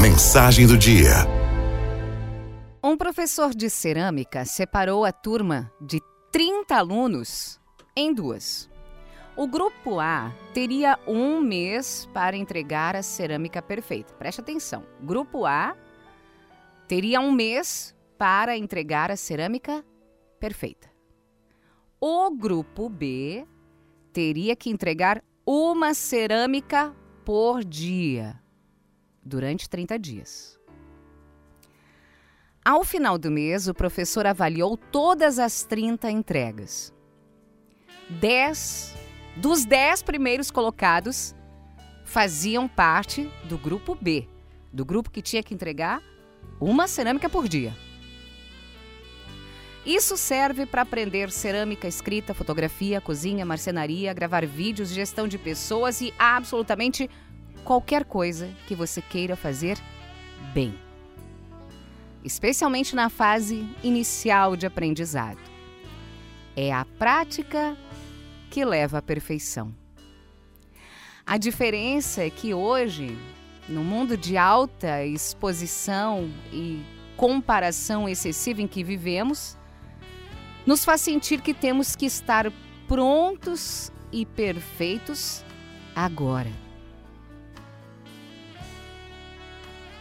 Mensagem do dia. Um professor de cerâmica separou a turma de 30 alunos em duas. O grupo A teria um mês para entregar a cerâmica perfeita. Preste atenção. Grupo A teria um mês para entregar a cerâmica perfeita. O grupo B teria que entregar uma cerâmica por dia durante 30 dias. Ao final do mês, o professor avaliou todas as 30 entregas. 10 dos 10 primeiros colocados faziam parte do grupo B, do grupo que tinha que entregar uma cerâmica por dia. Isso serve para aprender cerâmica, escrita, fotografia, cozinha, marcenaria, gravar vídeos, gestão de pessoas e absolutamente qualquer coisa que você queira fazer bem. Especialmente na fase inicial de aprendizado. É a prática que leva à perfeição. A diferença é que hoje, no mundo de alta exposição e comparação excessiva em que vivemos, nos faz sentir que temos que estar prontos e perfeitos agora.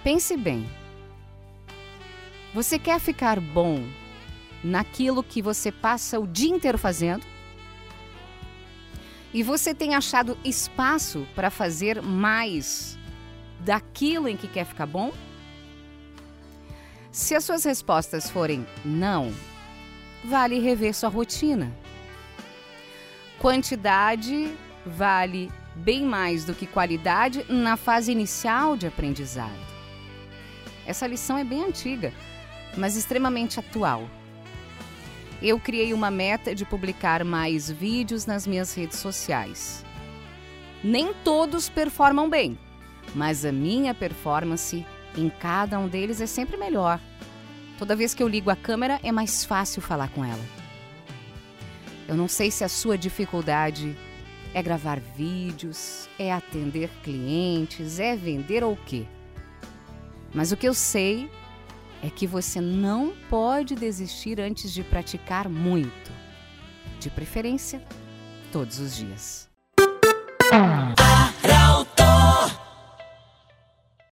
Pense bem. Você quer ficar bom naquilo que você passa o dia inteiro fazendo? E você tem achado espaço para fazer mais daquilo em que quer ficar bom? Se as suas respostas forem não, vale rever sua rotina. Quantidade vale bem mais do que qualidade na fase inicial de aprendizado. Essa lição é bem antiga, mas extremamente atual. Eu criei uma meta de publicar mais vídeos nas minhas redes sociais. Nem todos performam bem, mas a minha performance em cada um deles é sempre melhor. Toda vez que eu ligo a câmera é mais fácil falar com ela. Eu não sei se a sua dificuldade é gravar vídeos, é atender clientes, é vender ou o quê. Mas o que eu sei é que você não pode desistir antes de praticar muito. De preferência, todos os dias.